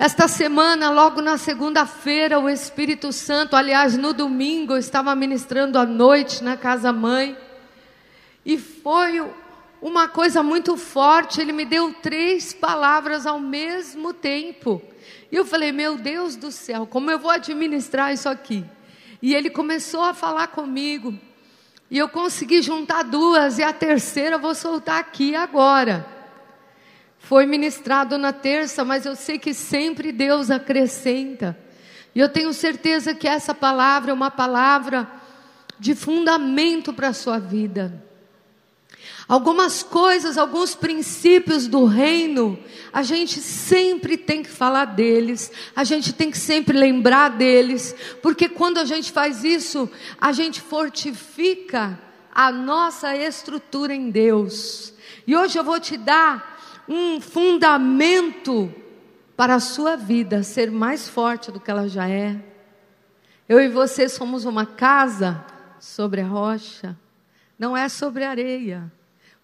Esta semana, logo na segunda-feira, o Espírito Santo, aliás, no domingo, eu estava ministrando à noite na casa mãe, e foi uma coisa muito forte. Ele me deu três palavras ao mesmo tempo. E eu falei: Meu Deus do céu, como eu vou administrar isso aqui? E ele começou a falar comigo. E eu consegui juntar duas, e a terceira eu vou soltar aqui agora. Foi ministrado na terça, mas eu sei que sempre Deus acrescenta. E eu tenho certeza que essa palavra é uma palavra de fundamento para a sua vida. Algumas coisas, alguns princípios do reino, a gente sempre tem que falar deles, a gente tem que sempre lembrar deles, porque quando a gente faz isso, a gente fortifica a nossa estrutura em Deus. E hoje eu vou te dar um fundamento para a sua vida ser mais forte do que ela já é. Eu e você somos uma casa sobre a rocha, não é sobre areia.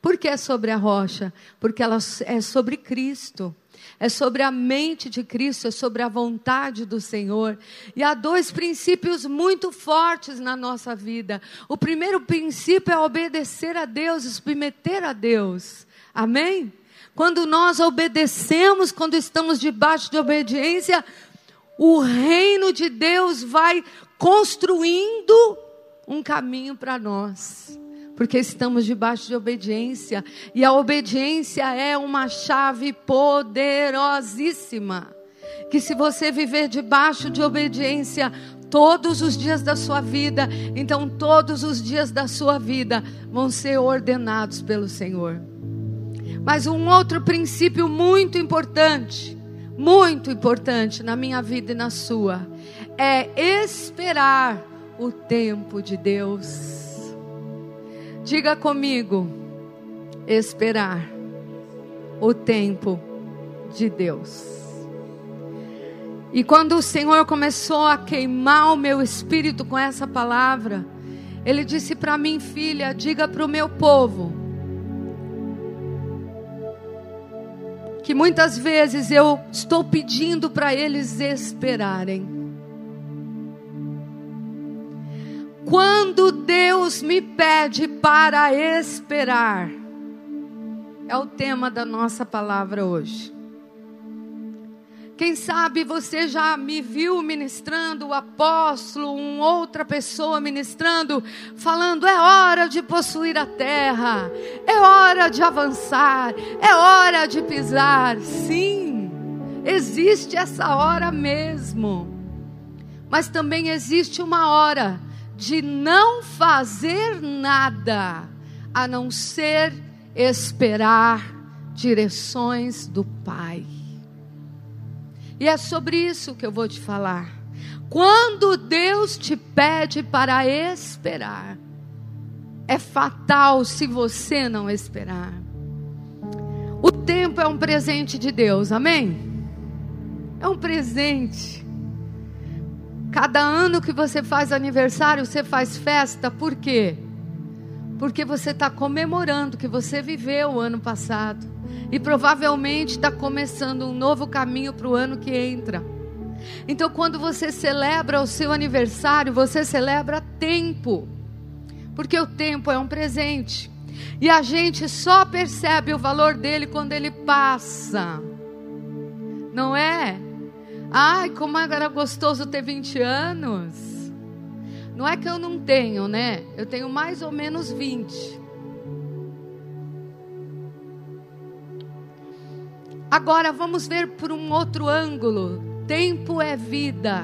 Por que é sobre a rocha? Porque ela é sobre Cristo. É sobre a mente de Cristo, é sobre a vontade do Senhor. E há dois princípios muito fortes na nossa vida. O primeiro princípio é obedecer a Deus, submeter a Deus. Amém? Quando nós obedecemos, quando estamos debaixo de obediência, o reino de Deus vai construindo um caminho para nós. Porque estamos debaixo de obediência, e a obediência é uma chave poderosíssima. Que se você viver debaixo de obediência todos os dias da sua vida, então todos os dias da sua vida vão ser ordenados pelo Senhor. Mas um outro princípio muito importante, muito importante na minha vida e na sua, é esperar o tempo de Deus. Diga comigo, esperar o tempo de Deus. E quando o Senhor começou a queimar o meu espírito com essa palavra, Ele disse para mim, filha, diga para o meu povo que muitas vezes eu estou pedindo para eles esperarem. Quando Deus me pede para esperar, é o tema da nossa palavra hoje. Quem sabe você já me viu ministrando, o apóstolo, uma outra pessoa ministrando, falando: é hora de possuir a terra, é hora de avançar, é hora de pisar. Sim, existe essa hora mesmo, mas também existe uma hora de não fazer nada, a não ser esperar direções do Pai. E é sobre isso que eu vou te falar. Quando Deus te pede para esperar, é fatal se você não esperar. O tempo é um presente de Deus, amém? É um presente. Cada ano que você faz aniversário, você faz festa, por quê? Porque você está comemorando que você viveu o ano passado. E provavelmente está começando um novo caminho para o ano que entra. Então, quando você celebra o seu aniversário, você celebra tempo. Porque o tempo é um presente. E a gente só percebe o valor dele quando ele passa. Não é? Ai, como era gostoso ter 20 anos. Não é que eu não tenho, né? Eu tenho mais ou menos 20. Agora vamos ver por um outro ângulo. Tempo é vida.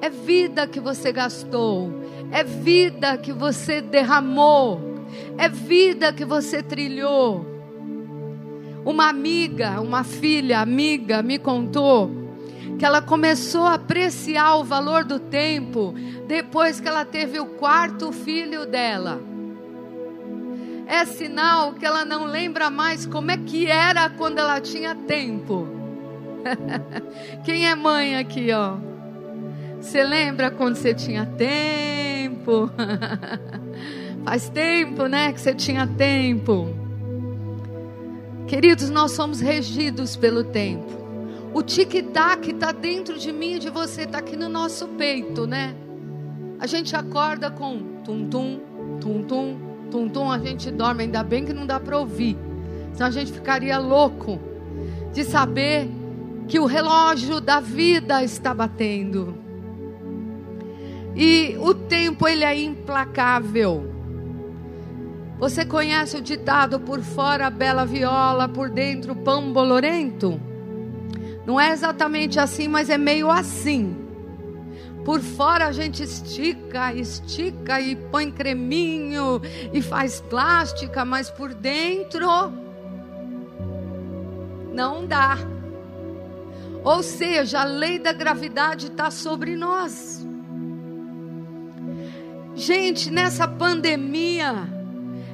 É vida que você gastou, é vida que você derramou, é vida que você trilhou. Uma amiga, uma filha amiga me contou que ela começou a apreciar o valor do tempo depois que ela teve o quarto filho dela é sinal que ela não lembra mais como é que era quando ela tinha tempo. Quem é mãe aqui, ó? Você lembra quando você tinha tempo? Faz tempo, né, que você tinha tempo. Queridos, nós somos regidos pelo tempo. O tic-tac está dentro de mim e de você, está aqui no nosso peito, né? A gente acorda com tum-tum, tum-tum, tum-tum, a gente dorme, ainda bem que não dá para ouvir. Senão a gente ficaria louco de saber que o relógio da vida está batendo. E o tempo ele é implacável. Você conhece o ditado por fora bela viola, por dentro pão bolorento? Não é exatamente assim, mas é meio assim. Por fora a gente estica, estica e põe creminho e faz plástica, mas por dentro não dá. Ou seja, a lei da gravidade está sobre nós. Gente, nessa pandemia,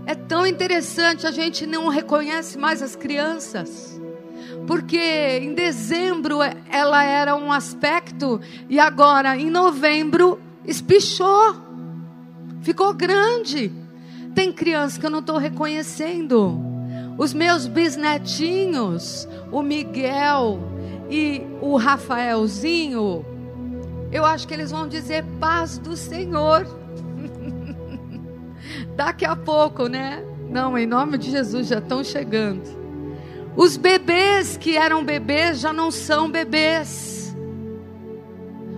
é tão interessante, a gente não reconhece mais as crianças. Porque em dezembro ela era um aspecto e agora em novembro espichou. Ficou grande. Tem criança que eu não estou reconhecendo. Os meus bisnetinhos, o Miguel e o Rafaelzinho, eu acho que eles vão dizer paz do Senhor. Daqui a pouco, né? Não, em nome de Jesus, já estão chegando. Os bebês que eram bebês já não são bebês.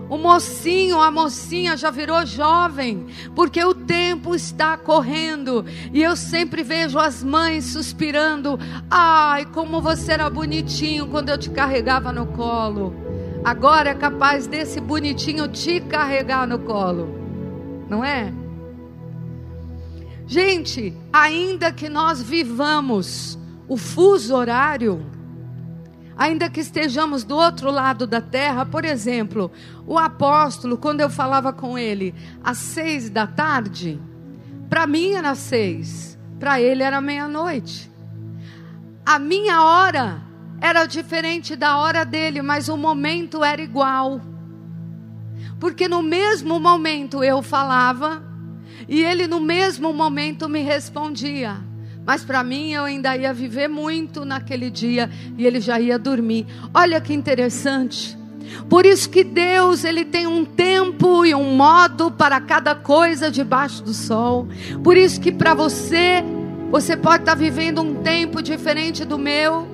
O mocinho, a mocinha já virou jovem, porque o tempo está correndo. E eu sempre vejo as mães suspirando: "Ai, como você era bonitinho quando eu te carregava no colo". Agora é capaz desse bonitinho te carregar no colo. Não é? Gente, ainda que nós vivamos o fuso horário, ainda que estejamos do outro lado da terra, por exemplo, o apóstolo, quando eu falava com ele às seis da tarde, para mim era seis, para ele era meia-noite. A minha hora era diferente da hora dele, mas o momento era igual. Porque no mesmo momento eu falava, e ele, no mesmo momento, me respondia. Mas para mim, eu ainda ia viver muito naquele dia e ele já ia dormir. Olha que interessante. Por isso que Deus, ele tem um tempo e um modo para cada coisa debaixo do sol. Por isso que para você, você pode estar vivendo um tempo diferente do meu,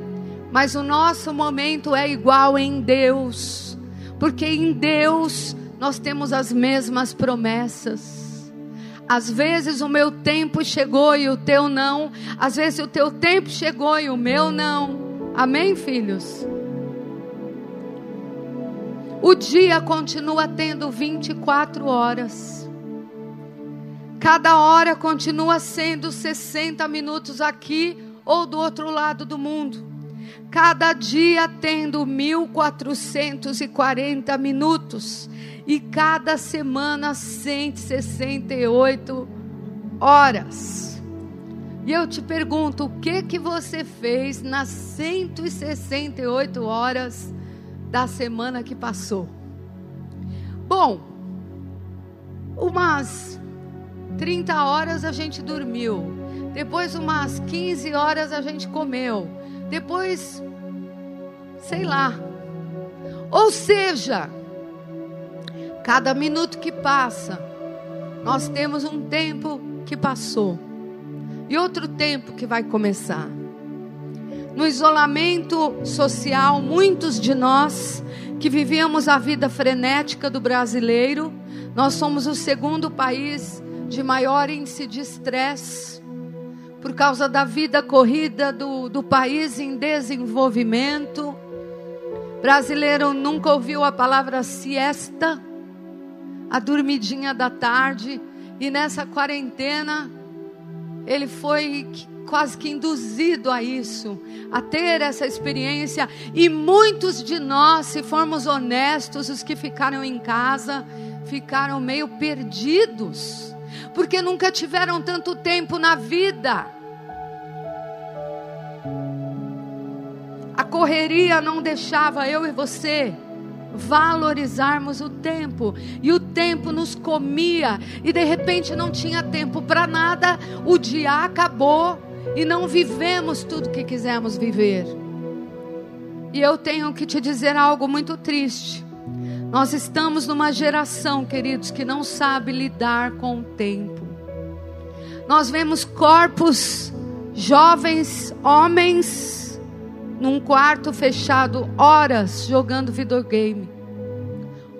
mas o nosso momento é igual em Deus. Porque em Deus nós temos as mesmas promessas. Às vezes o meu tempo chegou e o teu não. Às vezes o teu tempo chegou e o meu não. Amém, filhos? O dia continua tendo 24 horas. Cada hora continua sendo 60 minutos aqui ou do outro lado do mundo. Cada dia tendo 1440 minutos e cada semana 168 horas. E eu te pergunto, o que que você fez nas 168 horas da semana que passou? Bom, umas 30 horas a gente dormiu. Depois umas 15 horas a gente comeu. Depois sei lá. Ou seja, Cada minuto que passa, nós temos um tempo que passou e outro tempo que vai começar. No isolamento social, muitos de nós que vivíamos a vida frenética do brasileiro, nós somos o segundo país de maior índice de estresse por causa da vida corrida do, do país em desenvolvimento. Brasileiro nunca ouviu a palavra siesta a dormidinha da tarde. E nessa quarentena, ele foi quase que induzido a isso, a ter essa experiência. E muitos de nós, se formos honestos, os que ficaram em casa, ficaram meio perdidos, porque nunca tiveram tanto tempo na vida. A correria não deixava eu e você valorizarmos o tempo. E o tempo nos comia e de repente não tinha tempo para nada. O dia acabou e não vivemos tudo que quisemos viver. E eu tenho que te dizer algo muito triste. Nós estamos numa geração, queridos, que não sabe lidar com o tempo. Nós vemos corpos jovens, homens, num quarto fechado, horas jogando videogame,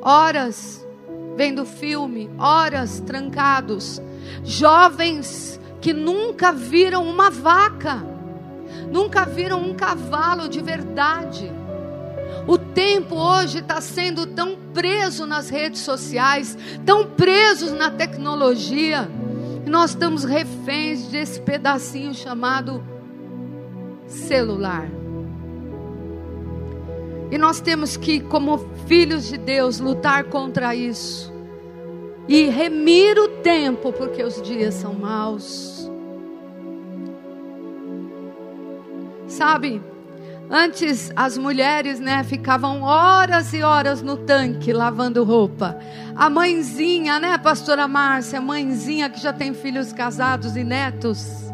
horas vendo filme, horas trancados, jovens que nunca viram uma vaca, nunca viram um cavalo de verdade. O tempo hoje está sendo tão preso nas redes sociais, tão presos na tecnologia, e nós estamos reféns desse pedacinho chamado celular. E nós temos que, como filhos de Deus, lutar contra isso. E remir o tempo, porque os dias são maus. Sabe, Antes as mulheres, né, ficavam horas e horas no tanque lavando roupa. A mãezinha, né, pastora Márcia, mãezinha que já tem filhos casados e netos,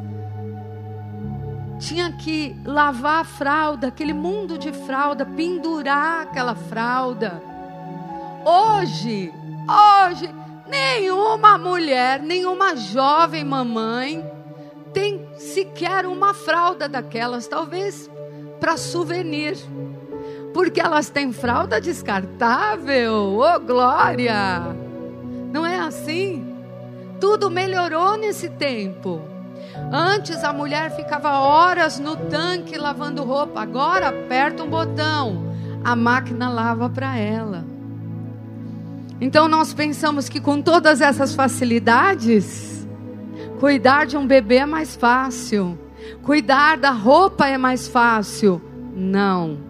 tinha que lavar a fralda, aquele mundo de fralda, pendurar aquela fralda. Hoje, hoje, nenhuma mulher, nenhuma jovem mamãe tem sequer uma fralda daquelas, talvez para souvenir. Porque elas têm fralda descartável. Ô oh, glória! Não é assim? Tudo melhorou nesse tempo. Antes a mulher ficava horas no tanque lavando roupa. Agora aperta um botão, a máquina lava para ela. Então nós pensamos que com todas essas facilidades, cuidar de um bebê é mais fácil. Cuidar da roupa é mais fácil. Não.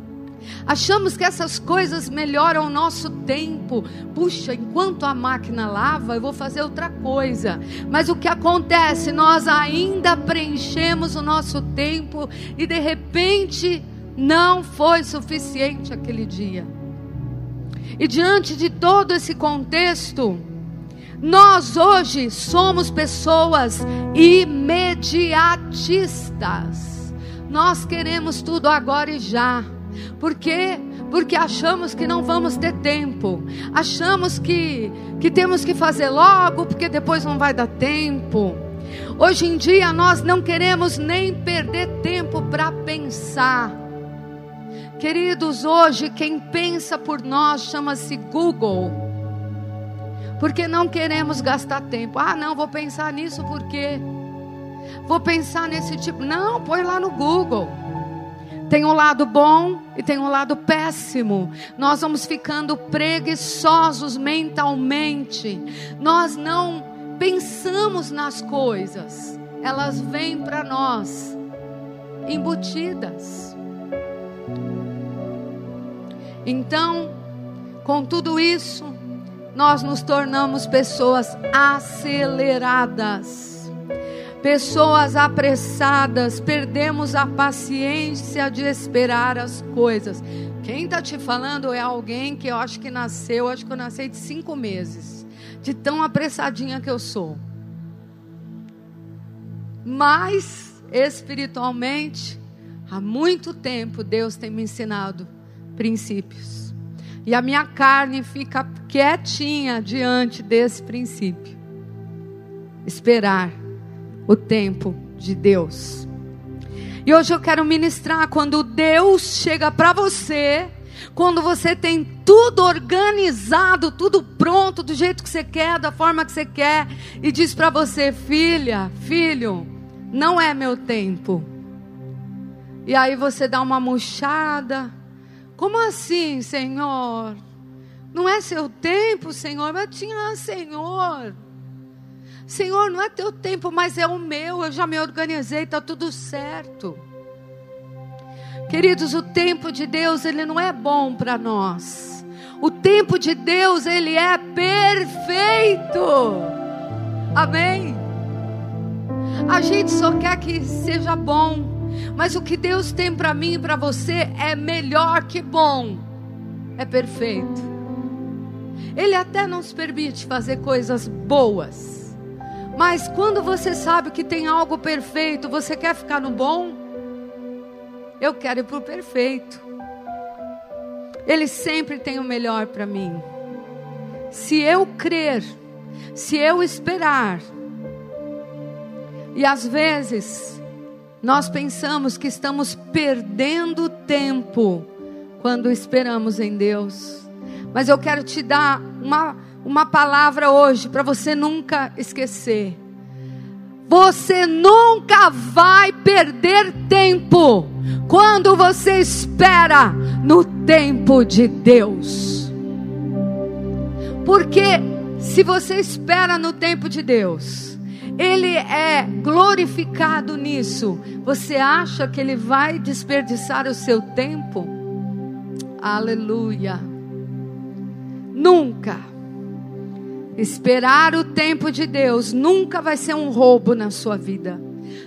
Achamos que essas coisas melhoram o nosso tempo. Puxa, enquanto a máquina lava, eu vou fazer outra coisa. Mas o que acontece? Nós ainda preenchemos o nosso tempo e de repente não foi suficiente aquele dia. E diante de todo esse contexto, nós hoje somos pessoas imediatistas. Nós queremos tudo agora e já. Por quê? Porque achamos que não vamos ter tempo. Achamos que, que temos que fazer logo, porque depois não vai dar tempo. Hoje em dia nós não queremos nem perder tempo para pensar. Queridos, hoje quem pensa por nós chama-se Google. Porque não queremos gastar tempo. Ah, não, vou pensar nisso porque vou pensar nesse tipo. Não, põe lá no Google. Tem um lado bom e tem um lado péssimo. Nós vamos ficando preguiçosos mentalmente. Nós não pensamos nas coisas. Elas vêm para nós embutidas. Então, com tudo isso, nós nos tornamos pessoas aceleradas, pessoas apressadas, perdemos a paciência de esperar as coisas. Quem está te falando é alguém que eu acho que nasceu, acho que eu nasci de cinco meses, de tão apressadinha que eu sou. Mas, espiritualmente, há muito tempo Deus tem me ensinado princípios. E a minha carne fica quietinha diante desse princípio. Esperar o tempo de Deus. E hoje eu quero ministrar quando Deus chega para você, quando você tem tudo organizado, tudo pronto, do jeito que você quer, da forma que você quer, e diz para você, filha, filho, não é meu tempo. E aí você dá uma murchada, como assim, Senhor? Não é seu tempo, Senhor, mas tinha, Senhor. Senhor, não é teu tempo, mas é o meu. Eu já me organizei, está tudo certo. Queridos, o tempo de Deus, ele não é bom para nós. O tempo de Deus, ele é perfeito. Amém? A gente só quer que seja bom. Mas o que Deus tem para mim e para você é melhor que bom, é perfeito. Ele até nos permite fazer coisas boas, mas quando você sabe que tem algo perfeito, você quer ficar no bom? Eu quero ir para o perfeito. Ele sempre tem o melhor para mim. Se eu crer, se eu esperar, e às vezes nós pensamos que estamos perdendo tempo quando esperamos em Deus. Mas eu quero te dar uma, uma palavra hoje para você nunca esquecer. Você nunca vai perder tempo quando você espera no tempo de Deus. Porque se você espera no tempo de Deus, Ele é glorificado nisso. Você acha que Ele vai desperdiçar o seu tempo? Aleluia. Nunca. Esperar o tempo de Deus nunca vai ser um roubo na sua vida.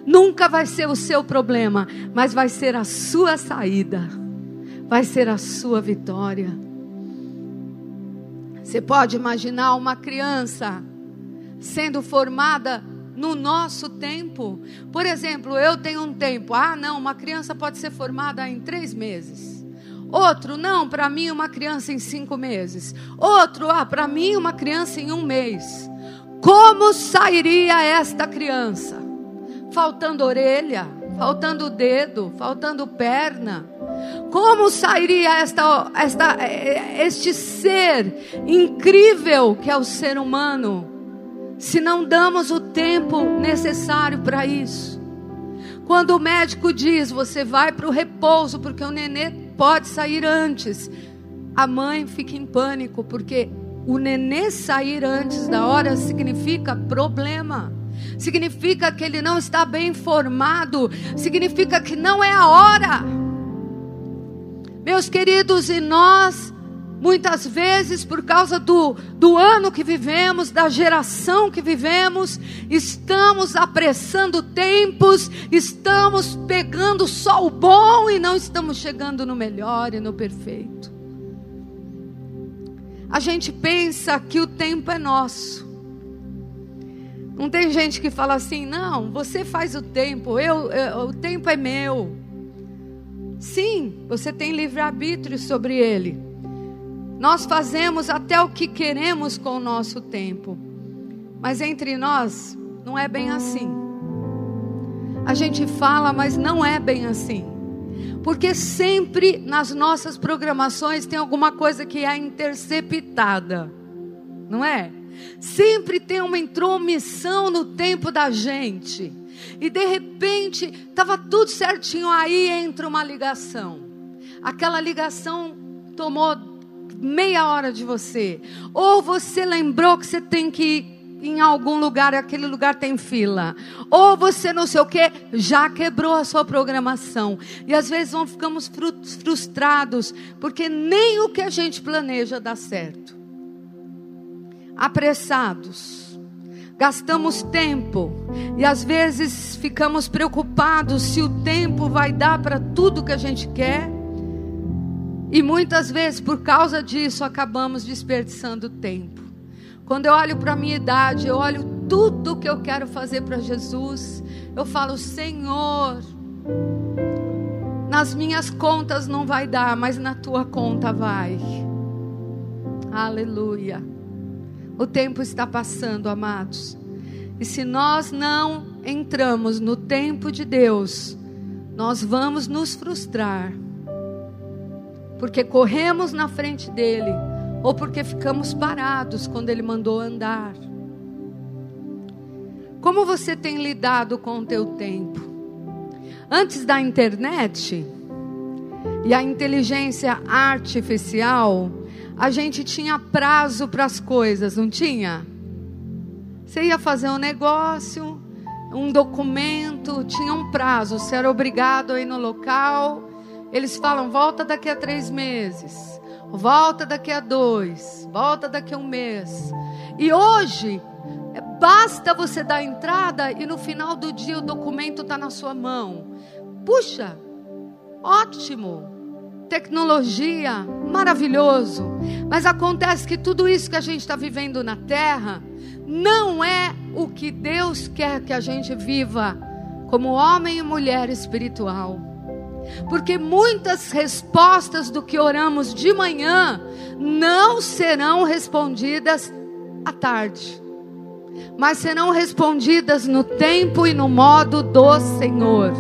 Nunca vai ser o seu problema, mas vai ser a sua saída. Vai ser a sua vitória. Você pode imaginar uma criança sendo formada no nosso tempo. Por exemplo, eu tenho um tempo. Ah, não, uma criança pode ser formada em três meses. Outro, não, para mim uma criança em cinco meses. Outro, ah, para mim uma criança em um mês. Como sairia esta criança? Faltando orelha, faltando dedo, faltando perna. Como sairia esta, esta, este ser incrível que é o ser humano, se não damos o tempo necessário para isso? Quando o médico diz, você vai para o repouso, porque o nenê pode sair antes. A mãe fica em pânico, porque o nenê sair antes da hora significa problema. Significa que ele não está bem formado, significa que não é a hora. Meus queridos, e nós Muitas vezes, por causa do, do ano que vivemos, da geração que vivemos, estamos apressando tempos, estamos pegando só o bom e não estamos chegando no melhor e no perfeito. A gente pensa que o tempo é nosso. Não tem gente que fala assim, não, você faz o tempo, eu, eu o tempo é meu. Sim, você tem livre-arbítrio sobre ele. Nós fazemos até o que queremos com o nosso tempo. Mas entre nós, não é bem assim. A gente fala, mas não é bem assim. Porque sempre nas nossas programações tem alguma coisa que é interceptada. Não é? Sempre tem uma intromissão no tempo da gente. E de repente, estava tudo certinho, aí entra uma ligação. Aquela ligação tomou meia hora de você. Ou você lembrou que você tem que ir em algum lugar, aquele lugar tem fila. Ou você não sei o que, já quebrou a sua programação. E às vezes vamos, ficamos frustrados, porque nem o que a gente planeja dá certo. Apressados. Gastamos tempo e às vezes ficamos preocupados se o tempo vai dar para tudo que a gente quer e muitas vezes, por causa disso, acabamos desperdiçando tempo. Quando eu olho para a minha idade, eu olho tudo que eu quero fazer para Jesus, eu falo, Senhor, nas minhas contas não vai dar, mas na tua conta vai. Aleluia. O tempo está passando, amados. E se nós não entramos no tempo de Deus, nós vamos nos frustrar porque corremos na frente dele ou porque ficamos parados quando ele mandou andar. Como você tem lidado com o teu tempo? Antes da internet e a inteligência artificial, a gente tinha prazo para as coisas, não tinha? Você ia fazer um negócio, um documento, tinha um prazo, você era obrigado a ir no local, eles falam: volta daqui a três meses, volta daqui a dois, volta daqui a um mês. E hoje, basta você dar entrada e no final do dia o documento está na sua mão. Puxa, ótimo tecnologia, maravilhoso. Mas acontece que tudo isso que a gente está vivendo na terra não é o que Deus quer que a gente viva como homem e mulher espiritual. Porque muitas respostas do que oramos de manhã não serão respondidas à tarde, mas serão respondidas no tempo e no modo do Senhor.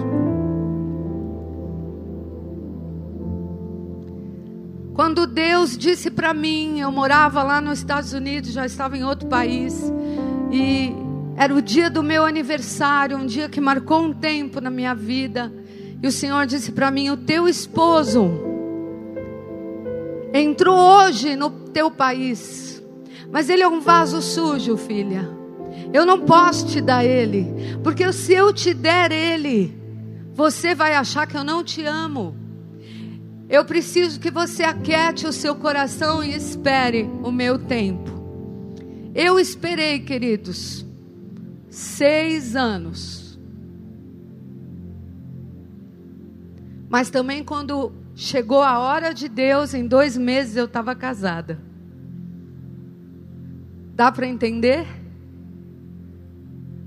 Quando Deus disse para mim, eu morava lá nos Estados Unidos, já estava em outro país, e era o dia do meu aniversário, um dia que marcou um tempo na minha vida. E o Senhor disse para mim: O teu esposo entrou hoje no teu país, mas ele é um vaso sujo, filha. Eu não posso te dar ele, porque se eu te der ele, você vai achar que eu não te amo. Eu preciso que você aquete o seu coração e espere o meu tempo. Eu esperei, queridos, seis anos. Mas também quando chegou a hora de Deus, em dois meses eu estava casada. Dá para entender?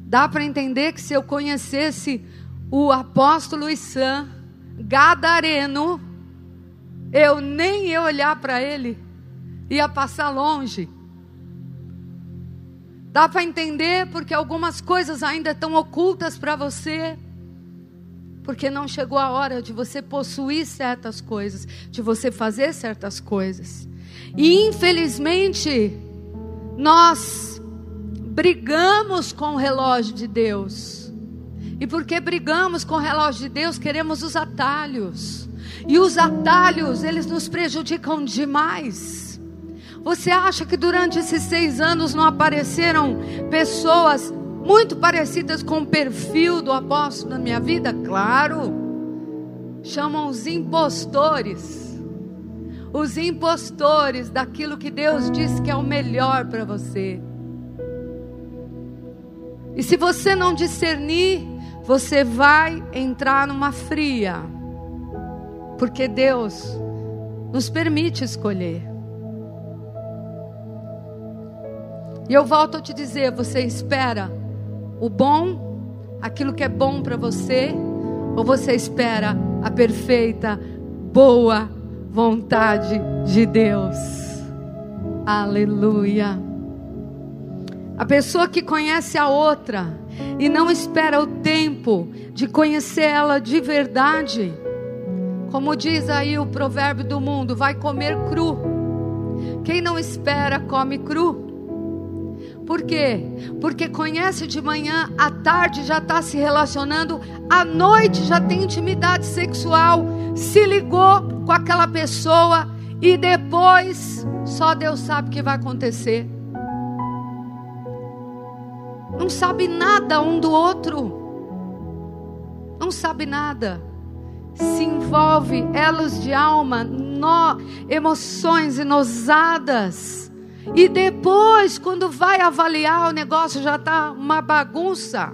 Dá para entender que se eu conhecesse o apóstolo Issan, gadareno, eu nem ia olhar para ele, ia passar longe. Dá para entender porque algumas coisas ainda estão ocultas para você. Porque não chegou a hora de você possuir certas coisas, de você fazer certas coisas. E infelizmente, nós brigamos com o relógio de Deus. E porque brigamos com o relógio de Deus, queremos os atalhos. E os atalhos, eles nos prejudicam demais. Você acha que durante esses seis anos não apareceram pessoas muito parecidas com o perfil do apóstolo na minha vida? Claro. Chamam os impostores. Os impostores daquilo que Deus disse que é o melhor para você. E se você não discernir, você vai entrar numa fria. Porque Deus nos permite escolher. E eu volto a te dizer: você espera o bom, aquilo que é bom para você, ou você espera a perfeita, boa vontade de Deus? Aleluia. A pessoa que conhece a outra e não espera o tempo de conhecer ela de verdade, como diz aí o provérbio do mundo, vai comer cru. Quem não espera, come cru. Por quê? Porque conhece de manhã, à tarde já está se relacionando, à noite já tem intimidade sexual, se ligou com aquela pessoa e depois só Deus sabe o que vai acontecer. Não sabe nada um do outro. Não sabe nada. Se envolve elos de alma, nó, emoções inosadas e depois, quando vai avaliar, o negócio já está uma bagunça.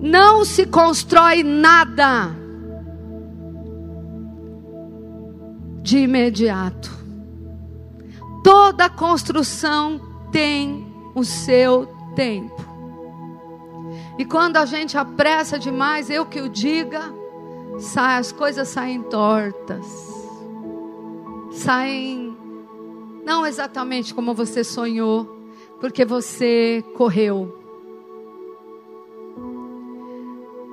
Não se constrói nada de imediato. Toda construção tem o seu tempo. E quando a gente apressa demais, eu que o diga, sai, as coisas saem tortas, saem não exatamente como você sonhou, porque você correu.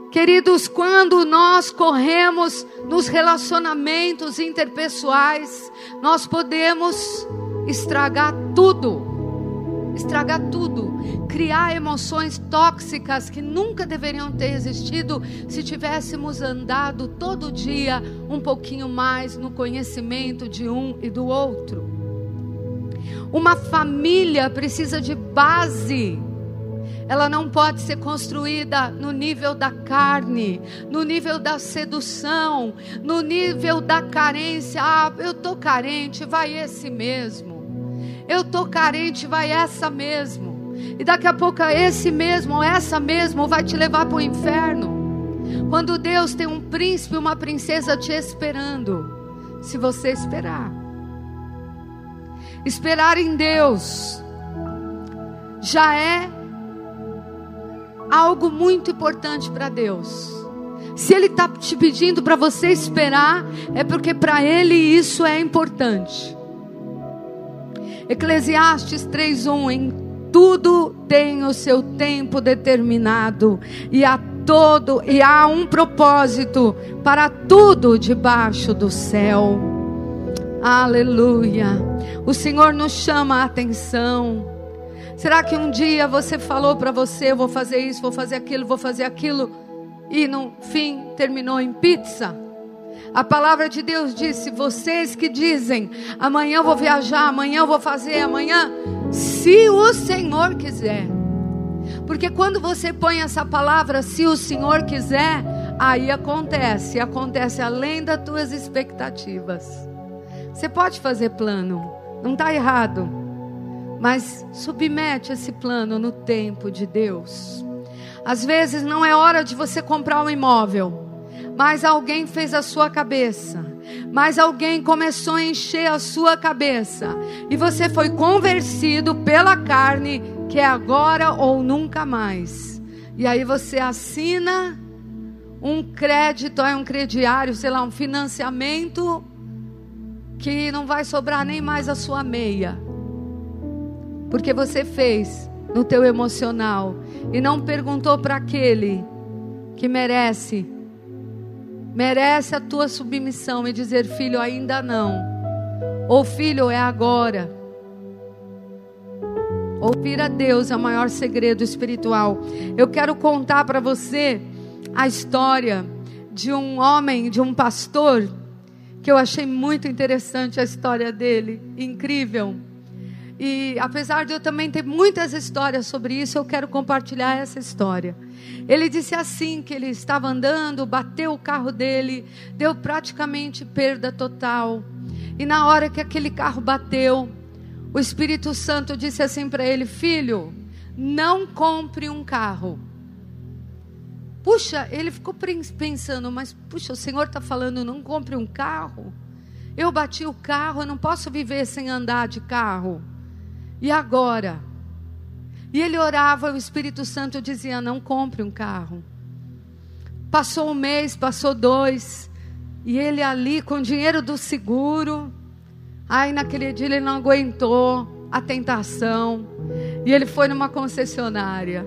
Queridos, quando nós corremos nos relacionamentos interpessoais, nós podemos estragar tudo. Estragar tudo, criar emoções tóxicas que nunca deveriam ter existido se tivéssemos andado todo dia um pouquinho mais no conhecimento de um e do outro. Uma família precisa de base. Ela não pode ser construída no nível da carne, no nível da sedução, no nível da carência. Ah, eu tô carente, vai esse mesmo. Eu tô carente, vai essa mesmo. E daqui a pouco esse mesmo ou essa mesmo vai te levar para o inferno. Quando Deus tem um príncipe, uma princesa te esperando, se você esperar. Esperar em Deus já é algo muito importante para Deus. Se Ele está te pedindo para você esperar, é porque para Ele isso é importante. Eclesiastes 3:1 em tudo tem o seu tempo determinado e a todo e há um propósito para tudo debaixo do céu. Aleluia. O Senhor nos chama a atenção. Será que um dia você falou para você, vou fazer isso, vou fazer aquilo, vou fazer aquilo, e no fim terminou em pizza? A palavra de Deus disse: vocês que dizem, amanhã eu vou viajar, amanhã eu vou fazer, amanhã, se o Senhor quiser. Porque quando você põe essa palavra, se o Senhor quiser, aí acontece, acontece além das tuas expectativas. Você pode fazer plano, não está errado, mas submete esse plano no tempo de Deus. Às vezes não é hora de você comprar um imóvel, mas alguém fez a sua cabeça mas alguém começou a encher a sua cabeça e você foi convencido pela carne que é agora ou nunca mais. E aí você assina um crédito, é um crediário, sei lá, um financiamento que não vai sobrar nem mais a sua meia. Porque você fez no teu emocional e não perguntou para aquele que merece merece a tua submissão e dizer: Filho, ainda não. Ou filho, é agora. Ouvir a Deus é o maior segredo espiritual. Eu quero contar para você a história de um homem, de um pastor, que eu achei muito interessante a história dele, incrível. E apesar de eu também ter muitas histórias sobre isso, eu quero compartilhar essa história. Ele disse assim que ele estava andando, bateu o carro dele, deu praticamente perda total. E na hora que aquele carro bateu, o Espírito Santo disse assim para ele: "Filho, não compre um carro". Puxa, ele ficou pensando, mas puxa, o Senhor está falando, não compre um carro. Eu bati o carro, eu não posso viver sem andar de carro. E agora? E ele orava, o Espírito Santo dizia: Não compre um carro. Passou um mês, passou dois, e ele ali com o dinheiro do seguro. Aí naquele dia ele não aguentou a tentação. E ele foi numa concessionária.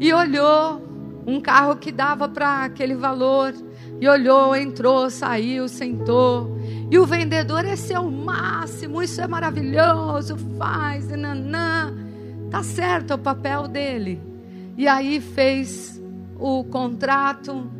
E olhou um carro que dava para aquele valor. E olhou, entrou, saiu, sentou. E o vendedor, esse é o máximo, isso é maravilhoso, faz, e nanã. Tá certo, é o papel dele. E aí fez o contrato.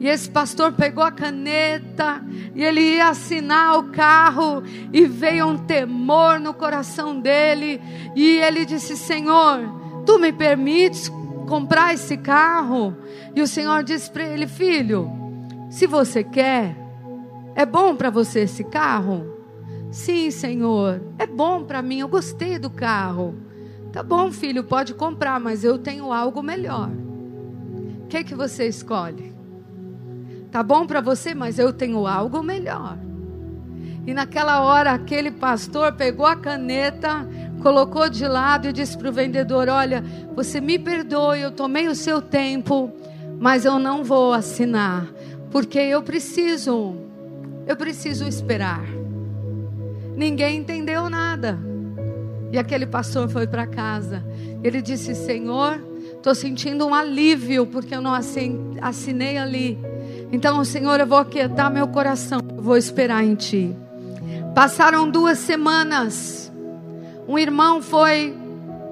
E esse pastor pegou a caneta e ele ia assinar o carro e veio um temor no coração dele e ele disse: "Senhor, tu me permites comprar esse carro?" E o Senhor disse para ele: "Filho, se você quer, é bom para você esse carro?" Sim, Senhor, é bom para mim, eu gostei do carro. Tá bom, filho, pode comprar, mas eu tenho algo melhor. O que, que você escolhe? Tá bom para você, mas eu tenho algo melhor. E naquela hora, aquele pastor pegou a caneta, colocou de lado e disse para o vendedor: Olha, você me perdoe, eu tomei o seu tempo, mas eu não vou assinar, porque eu preciso, eu preciso esperar. Ninguém entendeu nada. E aquele pastor foi para casa. Ele disse: Senhor, estou sentindo um alívio porque eu não assinei ali. Então, Senhor, eu vou aquietar meu coração. Eu vou esperar em Ti. Passaram duas semanas. Um irmão foi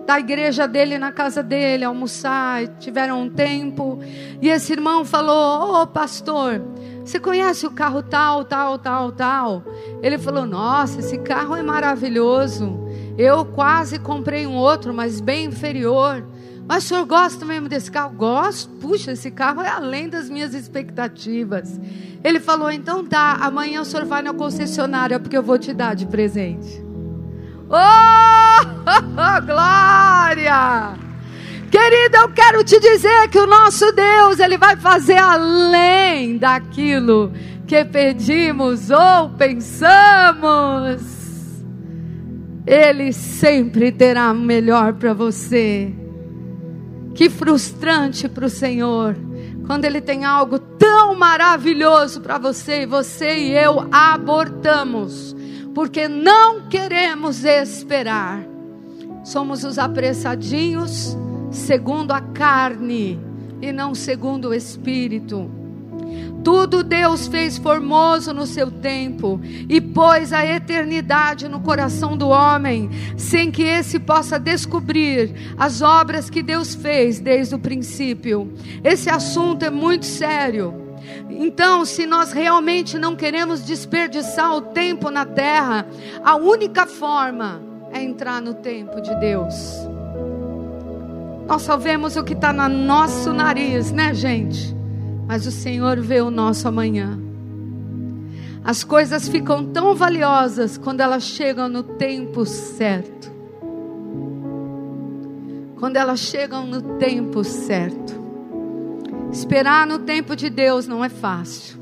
da igreja dele na casa dele almoçar. Tiveram um tempo. E esse irmão falou: Ô oh, pastor, você conhece o carro tal, tal, tal, tal? Ele falou: Nossa, esse carro é maravilhoso. Eu quase comprei um outro, mas bem inferior. Mas o senhor gosta mesmo desse carro? Gosto. Puxa, esse carro é além das minhas expectativas. Ele falou: então tá, amanhã o senhor vai na concessionária porque eu vou te dar de presente. Oh, glória! Querida, eu quero te dizer que o nosso Deus, ele vai fazer além daquilo que pedimos ou pensamos. Ele sempre terá melhor para você. Que frustrante para o Senhor Quando Ele tem algo tão maravilhoso para você e você e eu abortamos, porque não queremos esperar. Somos os apressadinhos segundo a carne e não segundo o espírito. Tudo Deus fez formoso no seu tempo e pôs a eternidade no coração do homem, sem que esse possa descobrir as obras que Deus fez desde o princípio. Esse assunto é muito sério. Então, se nós realmente não queremos desperdiçar o tempo na terra, a única forma é entrar no tempo de Deus. Nós só vemos o que está no nosso nariz, né, gente? Mas o Senhor vê o nosso amanhã. As coisas ficam tão valiosas quando elas chegam no tempo certo. Quando elas chegam no tempo certo. Esperar no tempo de Deus não é fácil.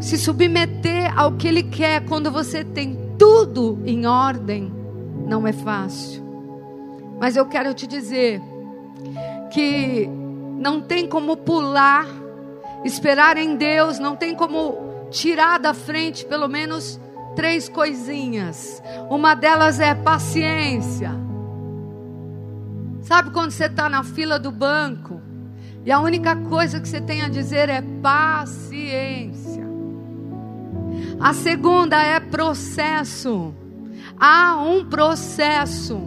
Se submeter ao que Ele quer quando você tem tudo em ordem, não é fácil. Mas eu quero te dizer que não tem como pular, esperar em Deus, não tem como tirar da frente pelo menos três coisinhas. Uma delas é paciência. Sabe quando você está na fila do banco e a única coisa que você tem a dizer é paciência. A segunda é processo. Há um processo.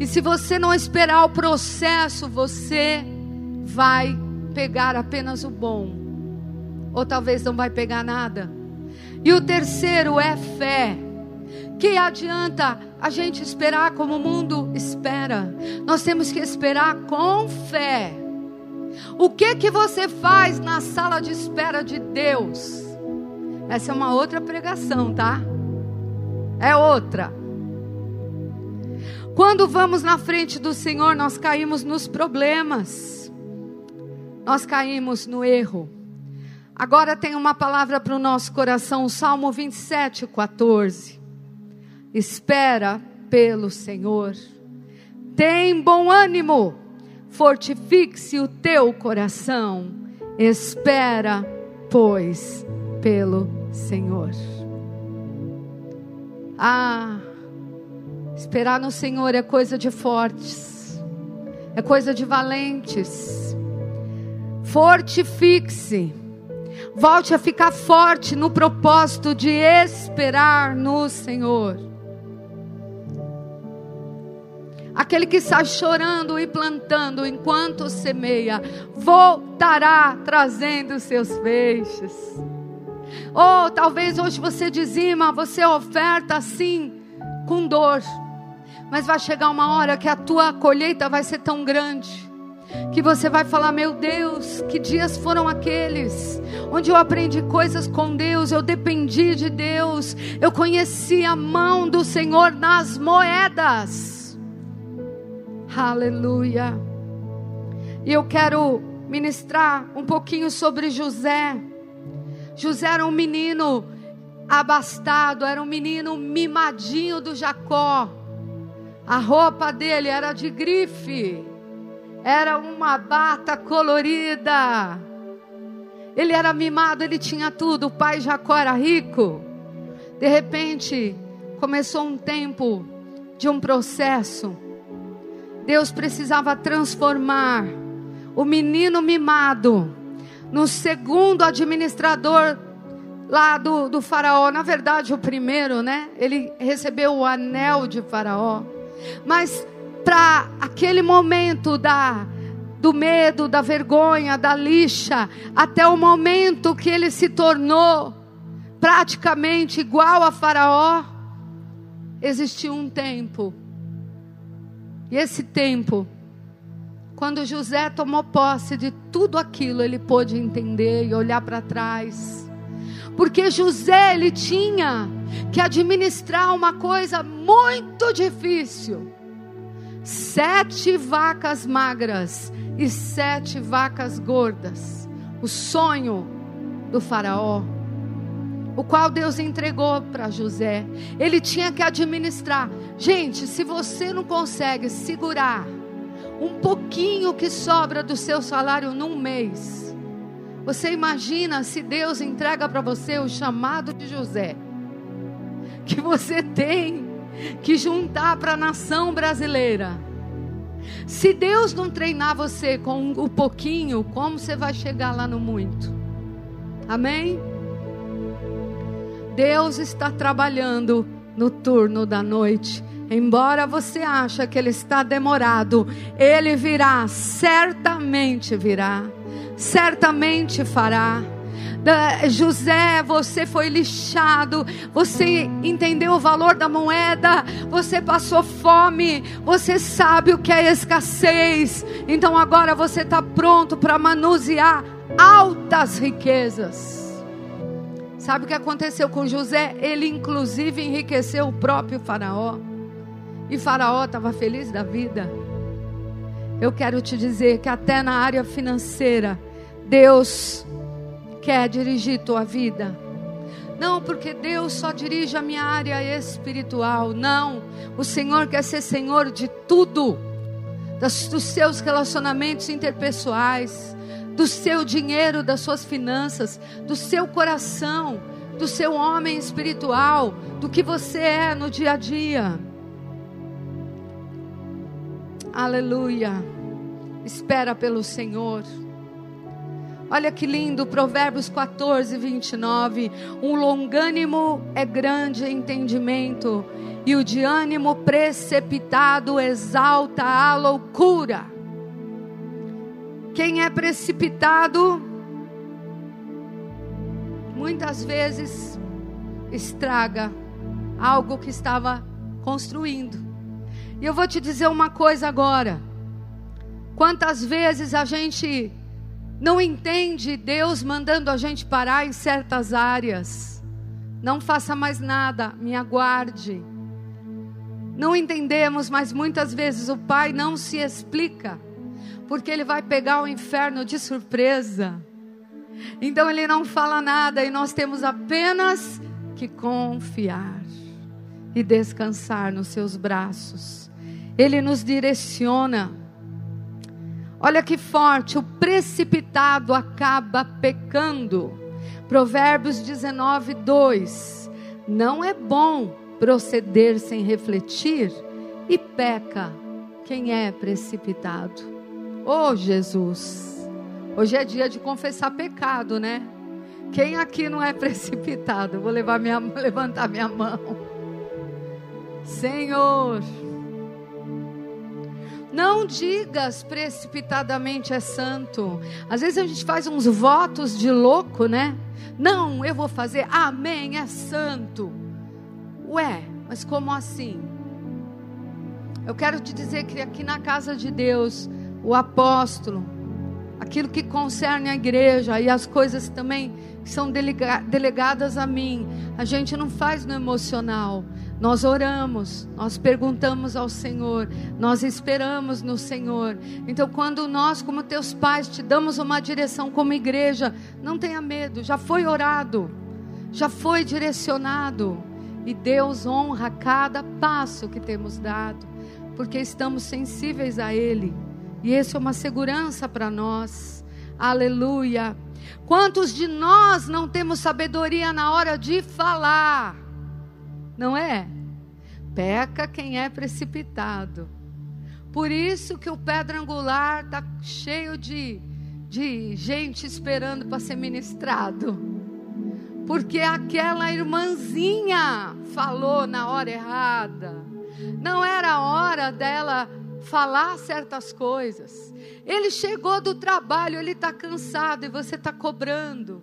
E se você não esperar o processo, você vai pegar apenas o bom. Ou talvez não vai pegar nada. E o terceiro é fé. Que adianta a gente esperar como o mundo espera? Nós temos que esperar com fé. O que que você faz na sala de espera de Deus? Essa é uma outra pregação, tá? É outra. Quando vamos na frente do Senhor, nós caímos nos problemas. Nós caímos no erro. Agora tem uma palavra para o nosso coração, Salmo 27, 14. Espera pelo Senhor. Tem bom ânimo. Fortifique-se o teu coração. Espera, pois, pelo Senhor. Ah, esperar no Senhor é coisa de fortes, é coisa de valentes. Fortifique-se, volte a ficar forte no propósito de esperar no Senhor. Aquele que está chorando e plantando enquanto semeia, voltará trazendo seus feixes. Ou oh, talvez hoje você dizima, você oferta assim, com dor. Mas vai chegar uma hora que a tua colheita vai ser tão grande. Que você vai falar, meu Deus, que dias foram aqueles onde eu aprendi coisas com Deus, eu dependi de Deus, eu conheci a mão do Senhor nas moedas. Aleluia. E eu quero ministrar um pouquinho sobre José. José era um menino abastado, era um menino mimadinho do Jacó. A roupa dele era de grife, era uma bata colorida. Ele era mimado, ele tinha tudo. O pai Jacó era rico. De repente, começou um tempo de um processo. Deus precisava transformar o menino mimado no segundo administrador lá do, do faraó, na verdade o primeiro, né? Ele recebeu o anel de faraó. Mas para aquele momento da do medo, da vergonha, da lixa, até o momento que ele se tornou praticamente igual a Faraó, existiu um tempo. E esse tempo quando José tomou posse de tudo aquilo, ele pôde entender e olhar para trás. Porque José ele tinha que administrar uma coisa muito difícil: sete vacas magras e sete vacas gordas. O sonho do Faraó, o qual Deus entregou para José. Ele tinha que administrar. Gente, se você não consegue segurar um pouquinho que sobra do seu salário num mês. Você imagina se Deus entrega para você o chamado de José, que você tem que juntar para a nação brasileira. Se Deus não treinar você com o pouquinho, como você vai chegar lá no muito? Amém? Deus está trabalhando no turno da noite. Embora você ache que ele está demorado, ele virá, certamente virá, certamente fará. José, você foi lixado, você entendeu o valor da moeda, você passou fome, você sabe o que é escassez, então agora você está pronto para manusear altas riquezas. Sabe o que aconteceu com José? Ele, inclusive, enriqueceu o próprio Faraó. E Faraó estava feliz da vida. Eu quero te dizer que até na área financeira, Deus quer dirigir tua vida. Não, porque Deus só dirige a minha área espiritual. Não, o Senhor quer ser Senhor de tudo, das, dos seus relacionamentos interpessoais, do seu dinheiro, das suas finanças, do seu coração, do seu homem espiritual, do que você é no dia a dia. Aleluia. Espera pelo Senhor. Olha que lindo, Provérbios 14, 29. Um longânimo é grande entendimento, e o de ânimo precipitado exalta a loucura. Quem é precipitado, muitas vezes estraga algo que estava construindo. E eu vou te dizer uma coisa agora. Quantas vezes a gente não entende Deus mandando a gente parar em certas áreas? Não faça mais nada, me aguarde. Não entendemos, mas muitas vezes o Pai não se explica, porque Ele vai pegar o inferno de surpresa. Então Ele não fala nada e nós temos apenas que confiar e descansar nos Seus braços. Ele nos direciona. Olha que forte, o precipitado acaba pecando. Provérbios 19, 2. Não é bom proceder sem refletir e peca quem é precipitado. Oh Jesus, hoje é dia de confessar pecado, né? Quem aqui não é precipitado? Vou levar minha, levantar minha mão. Senhor, não digas precipitadamente é santo. Às vezes a gente faz uns votos de louco, né? Não, eu vou fazer, amém, é santo. Ué, mas como assim? Eu quero te dizer que aqui na casa de Deus, o apóstolo, aquilo que concerne a igreja e as coisas também que são delegadas a mim, a gente não faz no emocional, nós oramos, nós perguntamos ao Senhor, nós esperamos no Senhor. Então, quando nós, como teus pais, te damos uma direção como igreja, não tenha medo, já foi orado, já foi direcionado. E Deus honra cada passo que temos dado, porque estamos sensíveis a Ele. E isso é uma segurança para nós. Aleluia. Quantos de nós não temos sabedoria na hora de falar? não é? Peca quem é precipitado. Por isso que o pedra angular está cheio de, de gente esperando para ser ministrado. Porque aquela irmãzinha falou na hora errada. Não era a hora dela falar certas coisas. Ele chegou do trabalho, ele está cansado e você está cobrando.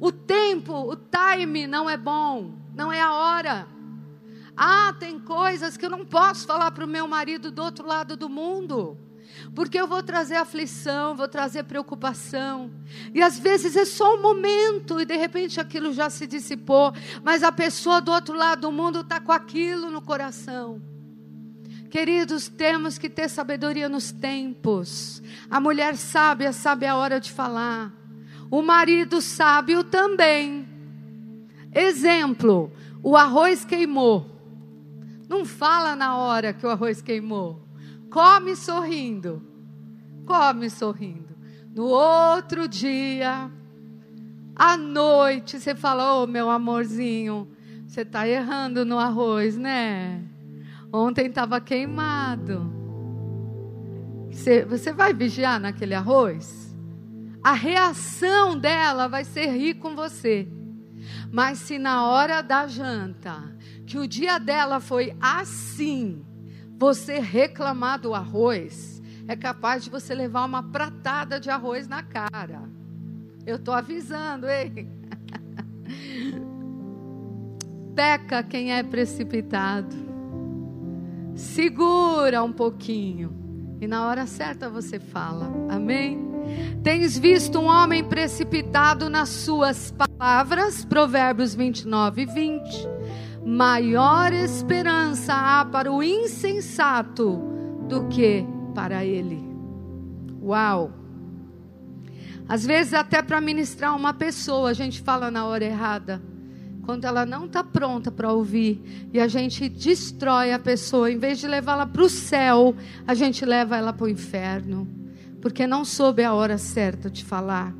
O tempo, o time não é bom não é a hora. Ah, tem coisas que eu não posso falar para o meu marido do outro lado do mundo. Porque eu vou trazer aflição, vou trazer preocupação. E às vezes é só um momento e de repente aquilo já se dissipou. Mas a pessoa do outro lado do mundo está com aquilo no coração. Queridos, temos que ter sabedoria nos tempos. A mulher sábia sabe a hora de falar. O marido sábio também. Exemplo: o arroz queimou. Não fala na hora que o arroz queimou. come sorrindo. Come sorrindo. No outro dia, à noite, você fala: Ô oh, meu amorzinho, você está errando no arroz, né? Ontem estava queimado. Você, você vai vigiar naquele arroz? A reação dela vai ser rir com você. Mas se na hora da janta, que o dia dela foi assim, você reclamar do arroz, é capaz de você levar uma pratada de arroz na cara. Eu estou avisando, hein? Peca quem é precipitado. Segura um pouquinho. E na hora certa você fala. Amém? Tens visto um homem precipitado nas suas palavras, Provérbios 29 e 20. Maior esperança há para o insensato do que para ele. Uau! Às vezes, até para ministrar uma pessoa, a gente fala na hora errada. Quando ela não está pronta para ouvir. E a gente destrói a pessoa. Em vez de levá-la para o céu, a gente leva ela para o inferno. Porque não soube a hora certa de falar.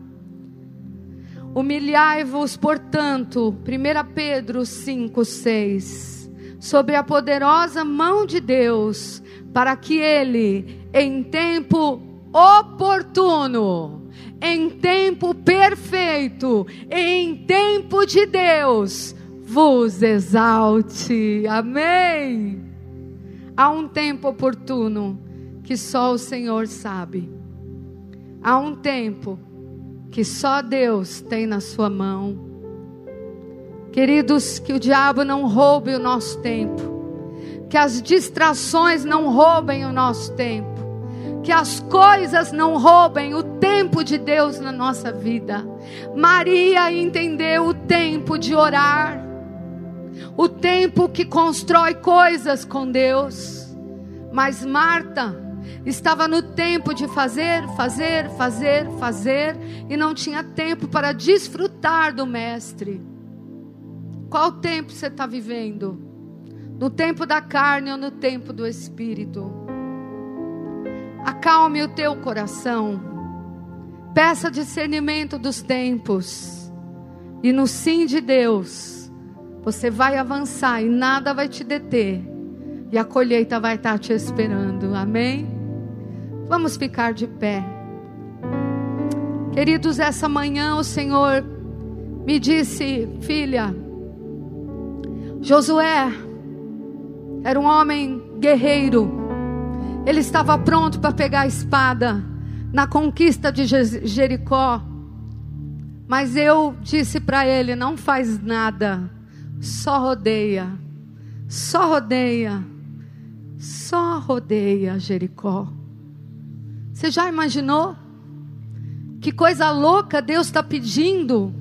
Humilhai-vos, portanto, 1 Pedro 5, 6, sobre a poderosa mão de Deus, para que Ele, em tempo oportuno, em tempo perfeito, em tempo de Deus, vos exalte. Amém. Há um tempo oportuno que só o Senhor sabe. Há um tempo que só Deus tem na sua mão. Queridos, que o diabo não roube o nosso tempo, que as distrações não roubem o nosso tempo, que as coisas não roubem o tempo de Deus na nossa vida. Maria entendeu o tempo de orar, o tempo que constrói coisas com Deus, mas Marta, estava no tempo de fazer, fazer, fazer, fazer, e não tinha tempo para desfrutar do Mestre. Qual tempo você está vivendo? No tempo da carne ou no tempo do Espírito? Acalme o teu coração, peça discernimento dos tempos, e no sim de Deus, você vai avançar e nada vai te deter, e a colheita vai estar te esperando, amém? Vamos ficar de pé. Queridos, essa manhã o Senhor me disse, filha, Josué era um homem guerreiro. Ele estava pronto para pegar a espada na conquista de Jericó. Mas eu disse para ele: não faz nada, só rodeia, só rodeia, só rodeia Jericó. Você já imaginou? Que coisa louca Deus está pedindo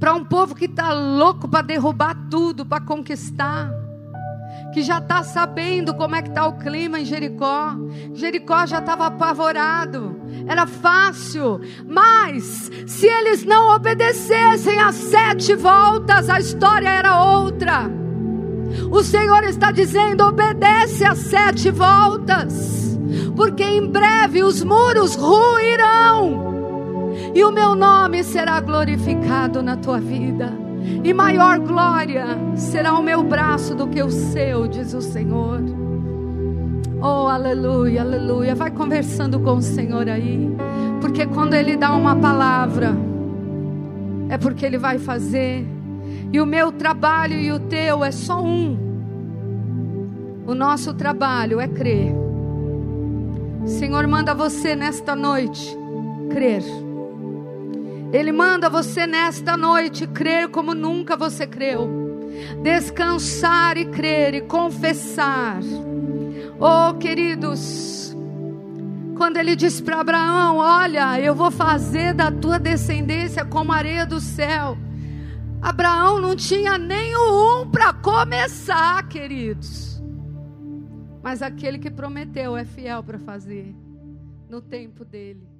para um povo que está louco para derrubar tudo, para conquistar. Que já está sabendo como é que está o clima em Jericó. Jericó já estava apavorado. Era fácil. Mas, se eles não obedecessem as sete voltas, a história era outra. O Senhor está dizendo: obedece as sete voltas porque em breve os muros ruirão, e o meu nome será glorificado na tua vida, e maior glória será o meu braço do que o seu, diz o Senhor. Oh, aleluia, aleluia. Vai conversando com o Senhor aí, porque quando Ele dá uma palavra, é porque Ele vai fazer, e o meu trabalho e o teu é só um. O nosso trabalho é crer Senhor manda você nesta noite crer. Ele manda você nesta noite crer como nunca você creu. Descansar e crer e confessar. Oh, queridos, quando ele disse para Abraão: Olha, eu vou fazer da tua descendência como areia do céu. Abraão não tinha nem o um para começar, queridos. Mas aquele que prometeu é fiel para fazer no tempo dele.